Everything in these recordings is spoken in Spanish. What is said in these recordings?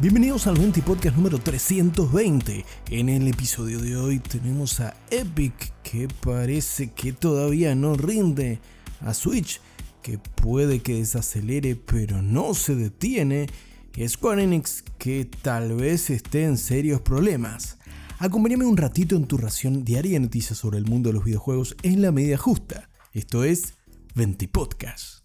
Bienvenidos al 20 Podcast número 320. En el episodio de hoy tenemos a Epic que parece que todavía no rinde, a Switch que puede que desacelere pero no se detiene, y Square Enix que tal vez esté en serios problemas. Acompáñame un ratito en tu ración diaria de noticias sobre el mundo de los videojuegos en la medida justa. Esto es 20 Podcast.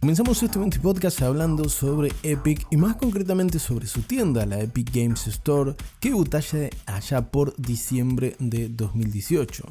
Comenzamos este 20 podcast hablando sobre Epic y más concretamente sobre su tienda, la Epic Games Store, que butalle allá por diciembre de 2018.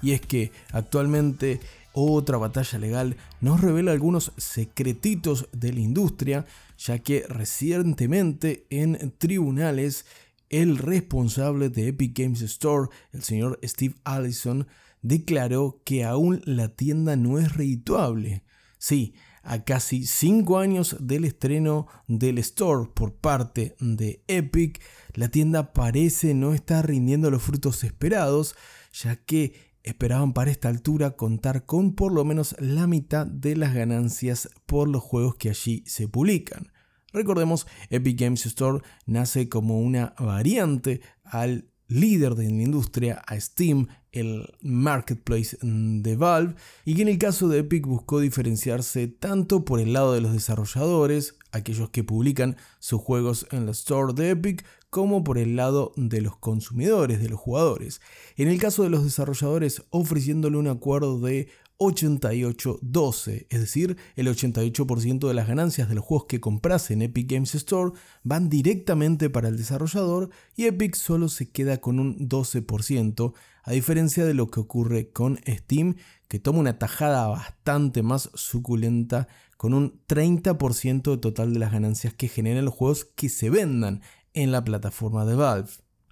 Y es que actualmente otra batalla legal nos revela algunos secretitos de la industria, ya que recientemente en tribunales el responsable de Epic Games Store, el señor Steve Allison, declaró que aún la tienda no es redituable. Sí, a casi 5 años del estreno del store por parte de Epic, la tienda parece no estar rindiendo los frutos esperados, ya que esperaban para esta altura contar con por lo menos la mitad de las ganancias por los juegos que allí se publican. Recordemos, Epic Games Store nace como una variante al líder de la industria, a Steam, el marketplace de Valve, y que en el caso de Epic buscó diferenciarse tanto por el lado de los desarrolladores, aquellos que publican sus juegos en la store de Epic, como por el lado de los consumidores, de los jugadores. En el caso de los desarrolladores, ofreciéndole un acuerdo de 88-12, es decir, el 88% de las ganancias de los juegos que compras en Epic Games Store van directamente para el desarrollador y Epic solo se queda con un 12%, a diferencia de lo que ocurre con Steam, que toma una tajada bastante más suculenta con un 30% total de las ganancias que generan los juegos que se vendan en la plataforma de Valve.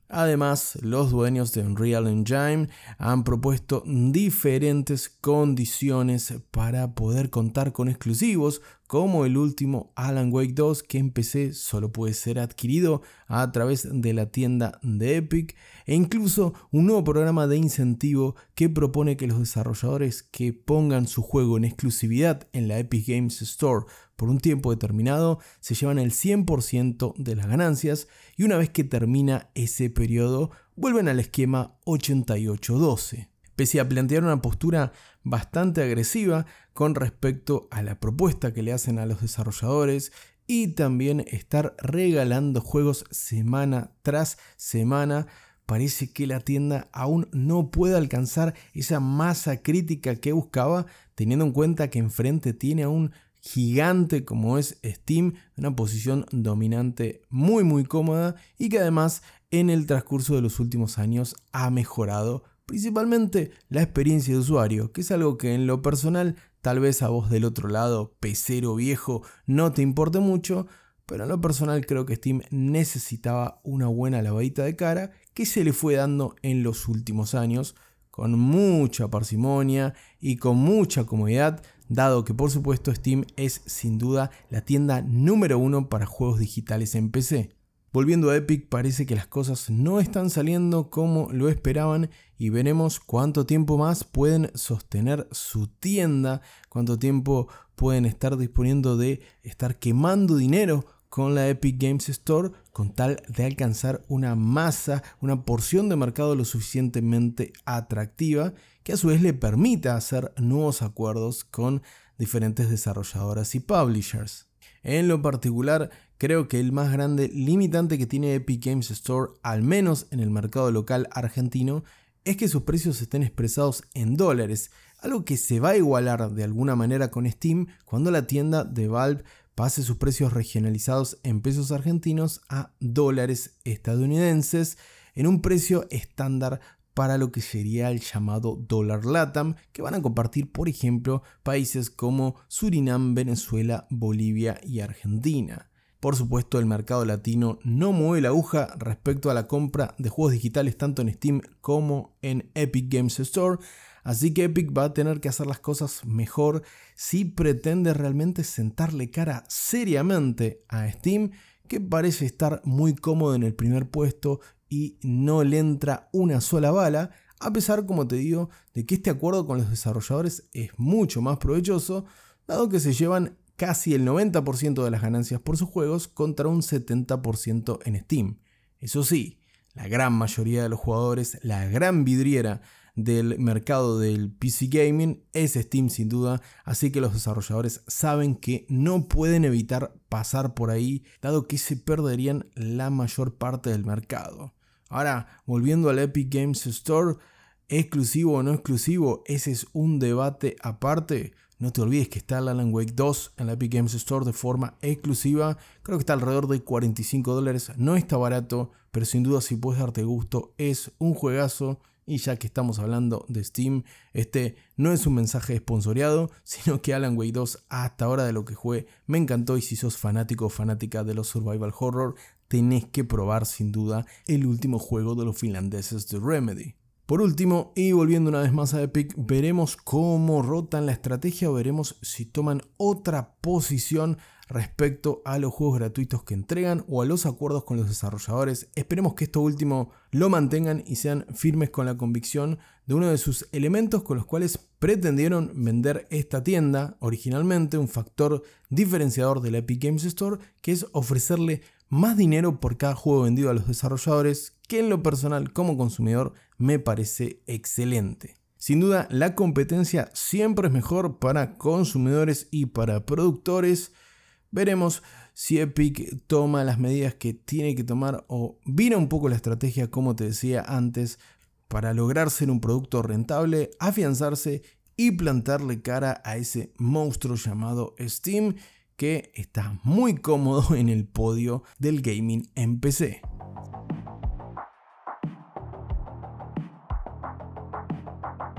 Además, los dueños de Unreal Engine han propuesto diferentes condiciones para poder contar con exclusivos, como el último Alan Wake 2 que en PC solo puede ser adquirido a través de la tienda de Epic, e incluso un nuevo programa de incentivo que propone que los desarrolladores que pongan su juego en exclusividad en la Epic Games Store por un tiempo determinado se llevan el 100% de las ganancias y una vez que termina ese periodo vuelven al esquema 88-12. Pese a plantear una postura bastante agresiva con respecto a la propuesta que le hacen a los desarrolladores y también estar regalando juegos semana tras semana, parece que la tienda aún no puede alcanzar esa masa crítica que buscaba, teniendo en cuenta que enfrente tiene a un gigante como es Steam, una posición dominante muy muy cómoda y que además en el transcurso de los últimos años ha mejorado principalmente la experiencia de usuario, que es algo que en lo personal tal vez a vos del otro lado, pecero viejo, no te importe mucho, pero en lo personal creo que Steam necesitaba una buena lavadita de cara que se le fue dando en los últimos años con mucha parsimonia y con mucha comodidad dado que por supuesto Steam es sin duda la tienda número uno para juegos digitales en PC. Volviendo a Epic, parece que las cosas no están saliendo como lo esperaban y veremos cuánto tiempo más pueden sostener su tienda, cuánto tiempo pueden estar disponiendo de estar quemando dinero con la Epic Games Store con tal de alcanzar una masa, una porción de mercado lo suficientemente atractiva que a su vez le permita hacer nuevos acuerdos con diferentes desarrolladoras y publishers. En lo particular, creo que el más grande limitante que tiene Epic Games Store, al menos en el mercado local argentino, es que sus precios estén expresados en dólares, algo que se va a igualar de alguna manera con Steam cuando la tienda de Valve pase sus precios regionalizados en pesos argentinos a dólares estadounidenses en un precio estándar para lo que sería el llamado dólar LATAM, que van a compartir, por ejemplo, países como Surinam, Venezuela, Bolivia y Argentina. Por supuesto, el mercado latino no mueve la aguja respecto a la compra de juegos digitales tanto en Steam como en Epic Games Store, Así que Epic va a tener que hacer las cosas mejor si pretende realmente sentarle cara seriamente a Steam, que parece estar muy cómodo en el primer puesto y no le entra una sola bala, a pesar, como te digo, de que este acuerdo con los desarrolladores es mucho más provechoso, dado que se llevan casi el 90% de las ganancias por sus juegos contra un 70% en Steam. Eso sí, la gran mayoría de los jugadores, la gran vidriera del mercado del PC gaming es Steam sin duda, así que los desarrolladores saben que no pueden evitar pasar por ahí, dado que se perderían la mayor parte del mercado. Ahora, volviendo al Epic Games Store, exclusivo o no exclusivo, ese es un debate aparte. No te olvides que está el Alan Wake 2 en la Epic Games Store de forma exclusiva. Creo que está alrededor de 45 dólares. No está barato, pero sin duda si puedes darte gusto, es un juegazo. Y ya que estamos hablando de Steam, este no es un mensaje esponsoreado, sino que Alan Wake 2 hasta ahora de lo que jugué me encantó y si sos fanático o fanática de los survival horror, tenés que probar sin duda el último juego de los finlandeses de Remedy. Por último, y volviendo una vez más a Epic, veremos cómo rotan la estrategia o veremos si toman otra posición respecto a los juegos gratuitos que entregan o a los acuerdos con los desarrolladores. Esperemos que esto último lo mantengan y sean firmes con la convicción de uno de sus elementos con los cuales pretendieron vender esta tienda originalmente, un factor diferenciador de la Epic Games Store, que es ofrecerle más dinero por cada juego vendido a los desarrolladores, que en lo personal como consumidor me parece excelente. Sin duda, la competencia siempre es mejor para consumidores y para productores. Veremos si Epic toma las medidas que tiene que tomar o vira un poco la estrategia, como te decía antes, para lograr ser un producto rentable, afianzarse y plantarle cara a ese monstruo llamado Steam que está muy cómodo en el podio del gaming en PC.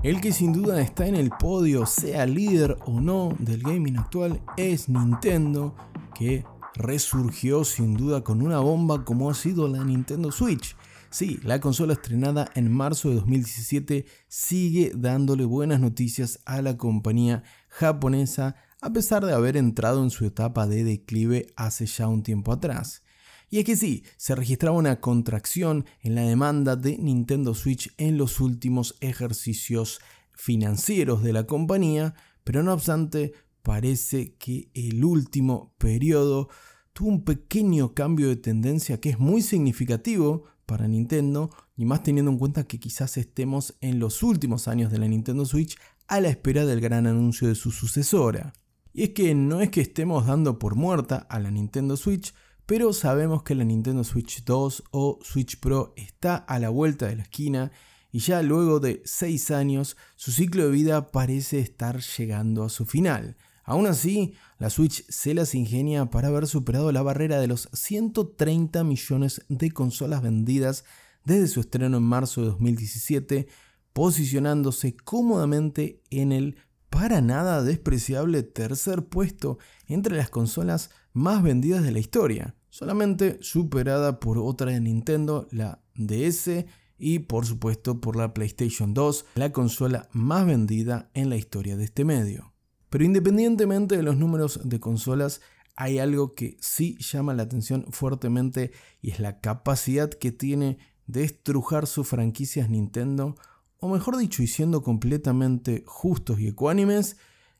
El que sin duda está en el podio, sea líder o no del gaming actual, es Nintendo, que resurgió sin duda con una bomba como ha sido la Nintendo Switch. Sí, la consola estrenada en marzo de 2017 sigue dándole buenas noticias a la compañía japonesa a pesar de haber entrado en su etapa de declive hace ya un tiempo atrás. Y es que sí, se registraba una contracción en la demanda de Nintendo Switch en los últimos ejercicios financieros de la compañía, pero no obstante, parece que el último periodo tuvo un pequeño cambio de tendencia que es muy significativo para Nintendo y más teniendo en cuenta que quizás estemos en los últimos años de la Nintendo Switch a la espera del gran anuncio de su sucesora. Y es que no es que estemos dando por muerta a la Nintendo Switch, pero sabemos que la Nintendo Switch 2 o Switch Pro está a la vuelta de la esquina y ya luego de 6 años su ciclo de vida parece estar llegando a su final. Aún así, la Switch se las ingenia para haber superado la barrera de los 130 millones de consolas vendidas desde su estreno en marzo de 2017, posicionándose cómodamente en el para nada despreciable tercer puesto entre las consolas más vendidas de la historia, solamente superada por otra de Nintendo, la DS, y por supuesto por la PlayStation 2, la consola más vendida en la historia de este medio. Pero independientemente de los números de consolas, hay algo que sí llama la atención fuertemente y es la capacidad que tiene de estrujar sus franquicias Nintendo o mejor dicho y siendo completamente justos y ecuánimes,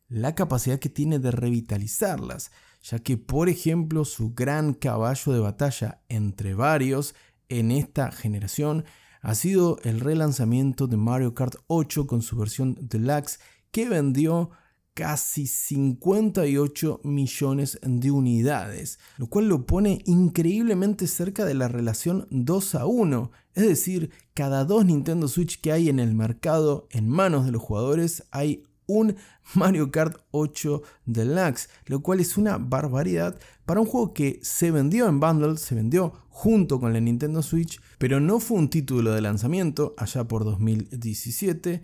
la capacidad que tiene de revitalizarlas, ya que por ejemplo su gran caballo de batalla entre varios en esta generación ha sido el relanzamiento de Mario Kart 8 con su versión deluxe que vendió casi 58 millones de unidades, lo cual lo pone increíblemente cerca de la relación 2 a 1, es decir, cada dos Nintendo Switch que hay en el mercado en manos de los jugadores hay un Mario Kart 8 Deluxe, lo cual es una barbaridad para un juego que se vendió en bundle, se vendió junto con la Nintendo Switch, pero no fue un título de lanzamiento allá por 2017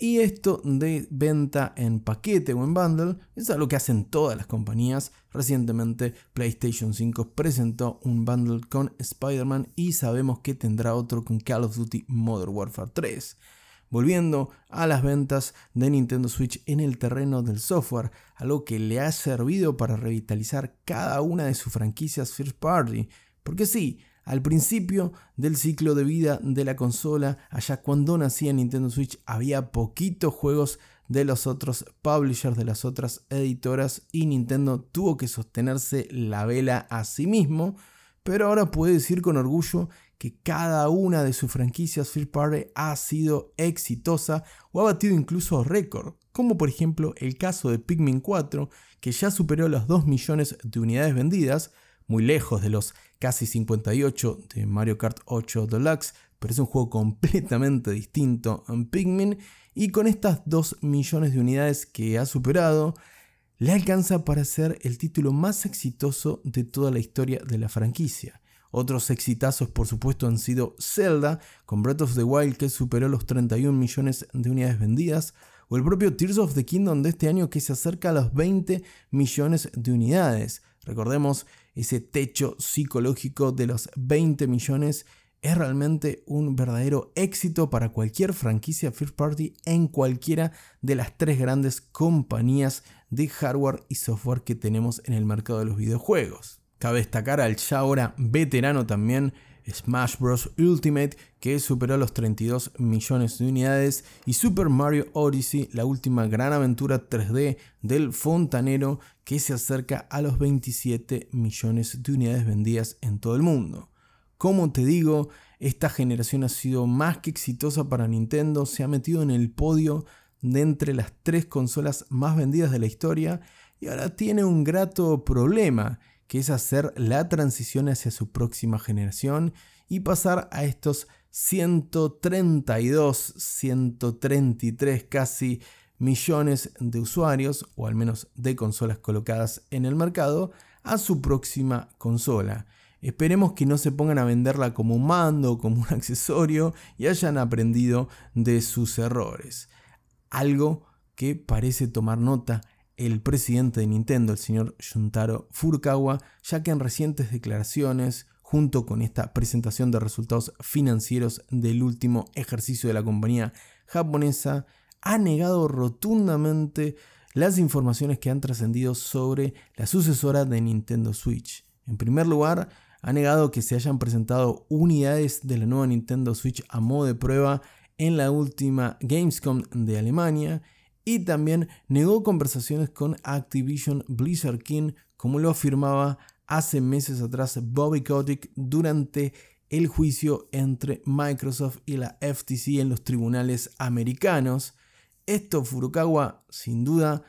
y esto de venta en paquete o en bundle es algo que hacen todas las compañías. Recientemente PlayStation 5 presentó un bundle con Spider-Man y sabemos que tendrá otro con Call of Duty Modern Warfare 3. Volviendo a las ventas de Nintendo Switch en el terreno del software, algo que le ha servido para revitalizar cada una de sus franquicias first party. Porque sí, al principio del ciclo de vida de la consola, allá cuando nacía Nintendo Switch, había poquitos juegos de los otros publishers, de las otras editoras y Nintendo tuvo que sostenerse la vela a sí mismo, pero ahora puede decir con orgullo que cada una de sus franquicias First Party ha sido exitosa o ha batido incluso récord, como por ejemplo el caso de Pikmin 4, que ya superó los 2 millones de unidades vendidas, muy lejos de los casi 58 de Mario Kart 8 Deluxe, pero es un juego completamente distinto en Pikmin y con estas 2 millones de unidades que ha superado, le alcanza para ser el título más exitoso de toda la historia de la franquicia. Otros exitazos, por supuesto, han sido Zelda, con Breath of the Wild que superó los 31 millones de unidades vendidas, o el propio Tears of the Kingdom de este año que se acerca a los 20 millones de unidades. Recordemos ese techo psicológico de los 20 millones es realmente un verdadero éxito para cualquier franquicia first party en cualquiera de las tres grandes compañías de hardware y software que tenemos en el mercado de los videojuegos. Cabe destacar al ya ahora veterano también Smash Bros. Ultimate que superó los 32 millones de unidades y Super Mario Odyssey, la última gran aventura 3D del fontanero que se acerca a los 27 millones de unidades vendidas en todo el mundo. Como te digo, esta generación ha sido más que exitosa para Nintendo, se ha metido en el podio de entre las tres consolas más vendidas de la historia y ahora tiene un grato problema, que es hacer la transición hacia su próxima generación y pasar a estos 132, 133 casi millones de usuarios, o al menos de consolas colocadas en el mercado, a su próxima consola. Esperemos que no se pongan a venderla como un mando, como un accesorio y hayan aprendido de sus errores. Algo que parece tomar nota el presidente de Nintendo, el señor Shuntaro Furukawa, ya que en recientes declaraciones, junto con esta presentación de resultados financieros del último ejercicio de la compañía japonesa, ha negado rotundamente las informaciones que han trascendido sobre la sucesora de Nintendo Switch. En primer lugar, ha negado que se hayan presentado unidades de la nueva Nintendo Switch a modo de prueba en la última Gamescom de Alemania y también negó conversaciones con Activision Blizzard King como lo afirmaba hace meses atrás Bobby Kotick durante el juicio entre Microsoft y la FTC en los tribunales americanos. Esto Furukawa, sin duda,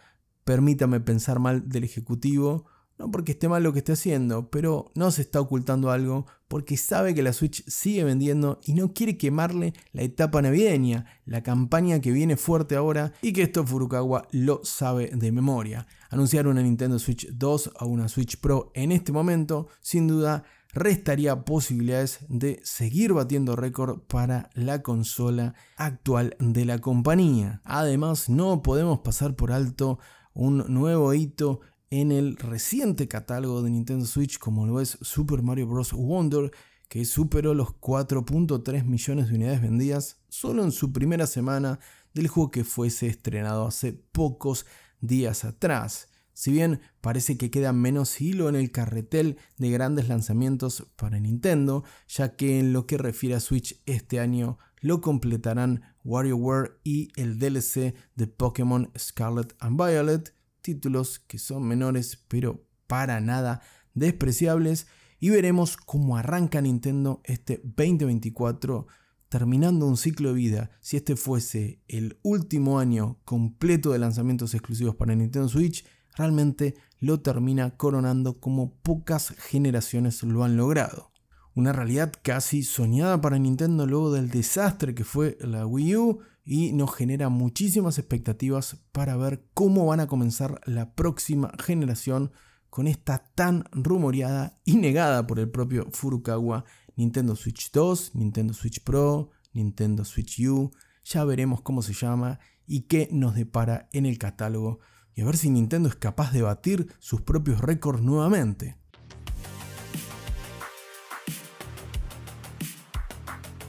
permítame pensar mal del ejecutivo, no porque esté mal lo que esté haciendo, pero no se está ocultando algo porque sabe que la Switch sigue vendiendo y no quiere quemarle la etapa navideña, la campaña que viene fuerte ahora y que esto Furukawa lo sabe de memoria. Anunciar una Nintendo Switch 2 o una Switch Pro en este momento sin duda restaría posibilidades de seguir batiendo récord para la consola actual de la compañía. Además, no podemos pasar por alto un nuevo hito en el reciente catálogo de Nintendo Switch como lo es Super Mario Bros. Wonder, que superó los 4.3 millones de unidades vendidas solo en su primera semana del juego que fuese estrenado hace pocos días atrás. Si bien parece que queda menos hilo en el carretel de grandes lanzamientos para Nintendo, ya que en lo que refiere a Switch este año lo completarán WarioWare y el DLC de Pokémon Scarlet and Violet, títulos que son menores pero para nada despreciables y veremos cómo arranca Nintendo este 2024 terminando un ciclo de vida. Si este fuese el último año completo de lanzamientos exclusivos para Nintendo Switch, realmente lo termina coronando como pocas generaciones lo han logrado. Una realidad casi soñada para Nintendo luego del desastre que fue la Wii U y nos genera muchísimas expectativas para ver cómo van a comenzar la próxima generación con esta tan rumoreada y negada por el propio Furukawa Nintendo Switch 2, Nintendo Switch Pro, Nintendo Switch U, ya veremos cómo se llama y qué nos depara en el catálogo y a ver si Nintendo es capaz de batir sus propios récords nuevamente.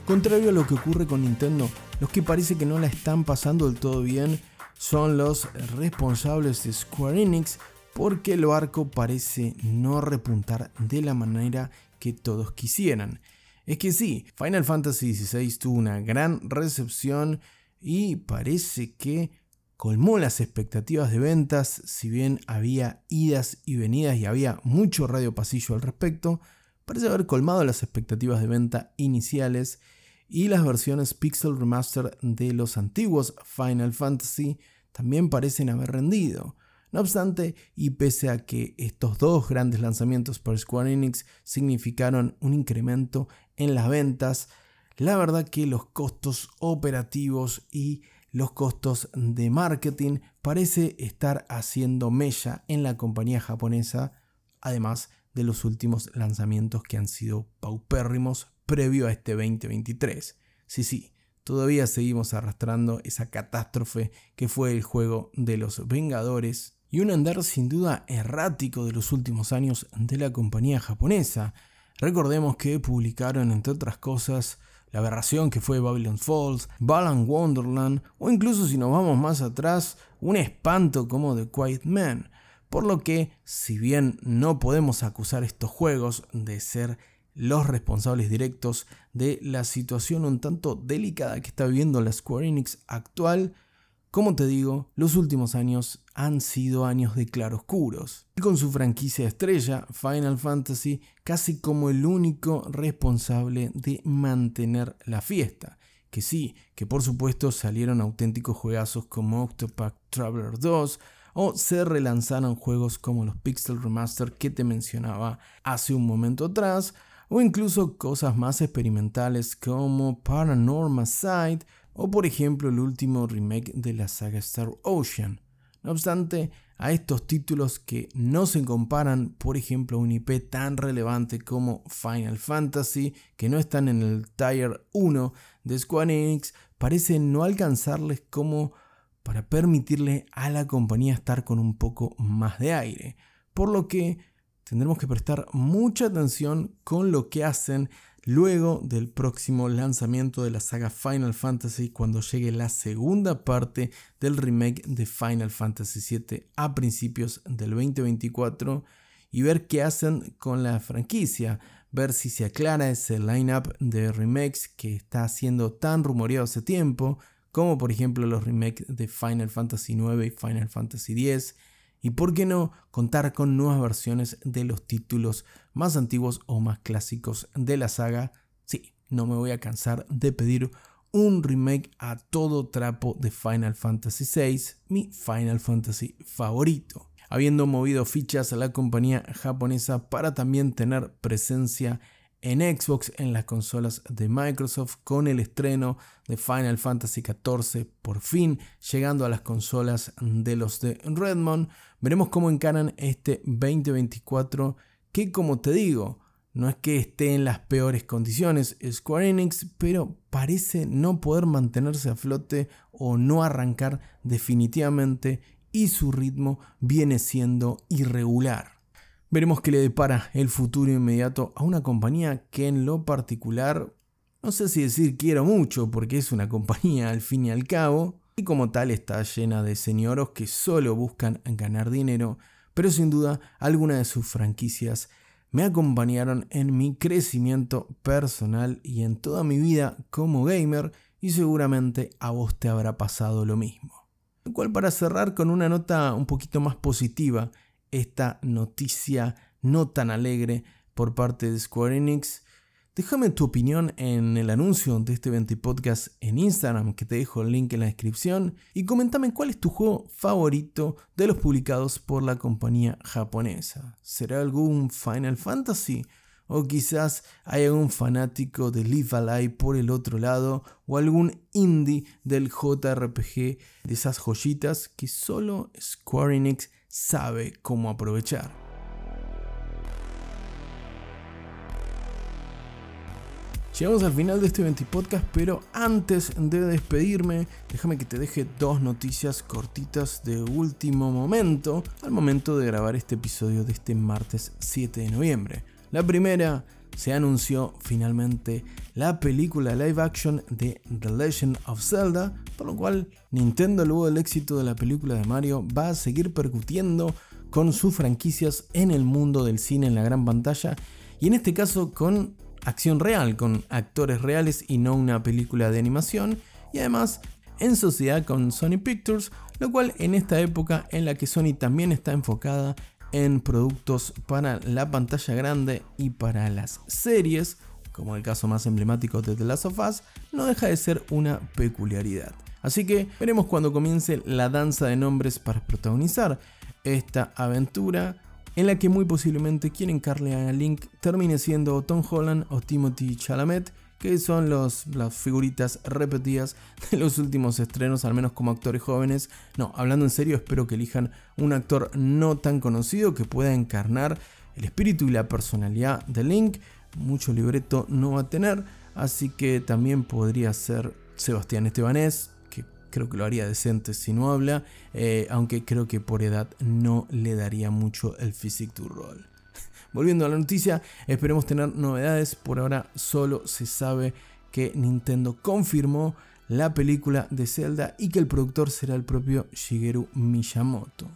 Contrario a lo que ocurre con Nintendo, los que parece que no la están pasando del todo bien son los responsables de Square Enix porque el barco parece no repuntar de la manera que todos quisieran. Es que sí, Final Fantasy XVI tuvo una gran recepción y parece que colmó las expectativas de ventas, si bien había idas y venidas y había mucho radio pasillo al respecto, parece haber colmado las expectativas de venta iniciales y las versiones Pixel Remaster de los antiguos Final Fantasy también parecen haber rendido. No obstante, y pese a que estos dos grandes lanzamientos por Square Enix significaron un incremento en las ventas, la verdad que los costos operativos y los costos de marketing parece estar haciendo mella en la compañía japonesa, además de los últimos lanzamientos que han sido paupérrimos previo a este 2023. Sí, sí, todavía seguimos arrastrando esa catástrofe que fue el juego de los Vengadores y un andar sin duda errático de los últimos años de la compañía japonesa. Recordemos que publicaron, entre otras cosas, la aberración que fue Babylon Falls, Balan Wonderland o incluso si nos vamos más atrás, un espanto como The Quiet Man. Por lo que, si bien no podemos acusar estos juegos de ser los responsables directos de la situación un tanto delicada que está viviendo la Square Enix actual, como te digo, los últimos años han sido años de claroscuros. Y con su franquicia estrella, Final Fantasy, casi como el único responsable de mantener la fiesta. Que sí, que por supuesto salieron auténticos juegazos como Octopath Traveler 2, o se relanzaron juegos como los Pixel Remaster que te mencionaba hace un momento atrás, o incluso cosas más experimentales como Paranormal Side o por ejemplo el último remake de la saga Star Ocean. No obstante, a estos títulos que no se comparan, por ejemplo, a un IP tan relevante como Final Fantasy, que no están en el Tier 1 de Square Enix, parece no alcanzarles como para permitirle a la compañía estar con un poco más de aire. Por lo que tendremos que prestar mucha atención con lo que hacen luego del próximo lanzamiento de la saga Final Fantasy cuando llegue la segunda parte del remake de Final Fantasy VII a principios del 2024 y ver qué hacen con la franquicia, ver si se aclara ese lineup de remakes que está siendo tan rumoreado hace tiempo, como por ejemplo los remakes de Final Fantasy IX y Final Fantasy X, y por qué no contar con nuevas versiones de los títulos más antiguos o más clásicos de la saga. Sí, no me voy a cansar de pedir un remake a todo trapo de Final Fantasy VI, mi Final Fantasy favorito. Habiendo movido fichas a la compañía japonesa para también tener presencia en Xbox en las consolas de Microsoft con el estreno de Final Fantasy XIV por fin llegando a las consolas de los de Redmond. Veremos cómo encaran este 2024 que como te digo, no es que esté en las peores condiciones Square Enix, pero parece no poder mantenerse a flote o no arrancar definitivamente y su ritmo viene siendo irregular. Veremos qué le depara el futuro inmediato a una compañía que en lo particular, no sé si decir quiero mucho porque es una compañía al fin y al cabo, y como tal está llena de señoros que solo buscan ganar dinero, pero sin duda algunas de sus franquicias me acompañaron en mi crecimiento personal y en toda mi vida como gamer y seguramente a vos te habrá pasado lo mismo. Lo cual para cerrar con una nota un poquito más positiva esta noticia no tan alegre por parte de Square Enix. Déjame tu opinión en el anuncio de este 20 podcast en Instagram, que te dejo el link en la descripción, y comentame cuál es tu juego favorito de los publicados por la compañía japonesa. ¿Será algún Final Fantasy? O quizás hay algún fanático de Live Alive por el otro lado, o algún indie del JRPG de esas joyitas que solo Square Enix sabe cómo aprovechar. Llegamos al final de este 20 podcast, pero antes de despedirme, déjame que te deje dos noticias cortitas de último momento al momento de grabar este episodio de este martes 7 de noviembre. La primera, se anunció finalmente la película live action de The Legend of Zelda, por lo cual Nintendo luego del éxito de la película de Mario va a seguir percutiendo con sus franquicias en el mundo del cine en la gran pantalla y en este caso con acción real, con actores reales y no una película de animación y además en sociedad con Sony Pictures, lo cual en esta época en la que Sony también está enfocada en productos para la pantalla grande y para las series, como el caso más emblemático de The Last of Us, no deja de ser una peculiaridad. Así que veremos cuando comience la danza de nombres para protagonizar esta aventura en la que muy posiblemente quien encarle a Link termine siendo Tom Holland o Timothy Chalamet, que son los, las figuritas repetidas de los últimos estrenos, al menos como actores jóvenes. No, hablando en serio, espero que elijan un actor no tan conocido que pueda encarnar el espíritu y la personalidad de Link. Mucho libreto no va a tener, así que también podría ser Sebastián Estebanés, creo que lo haría decente si no habla, eh, aunque creo que por edad no le daría mucho el physique to roll. Volviendo a la noticia, esperemos tener novedades, por ahora solo se sabe que Nintendo confirmó la película de Zelda y que el productor será el propio Shigeru Miyamoto.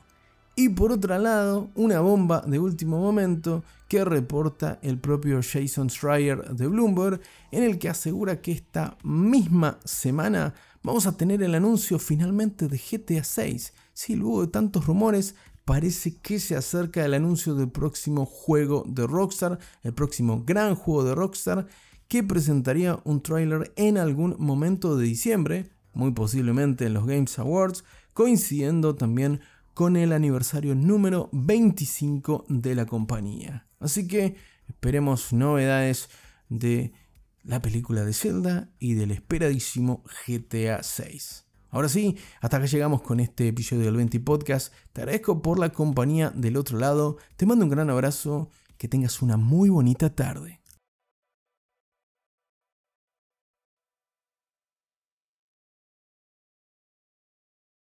Y por otro lado, una bomba de último momento que reporta el propio Jason Schreier de Bloomberg, en el que asegura que esta misma semana vamos a tener el anuncio finalmente de GTA 6. Sí, luego de tantos rumores, parece que se acerca el anuncio del próximo juego de Rockstar, el próximo gran juego de Rockstar, que presentaría un tráiler en algún momento de diciembre, muy posiblemente en los Games Awards, coincidiendo también con el aniversario número 25 de la compañía. Así que esperemos novedades de la película de Zelda y del esperadísimo GTA 6. Ahora sí, hasta acá llegamos con este episodio del 20 Podcast. Te agradezco por la compañía del otro lado. Te mando un gran abrazo. Que tengas una muy bonita tarde.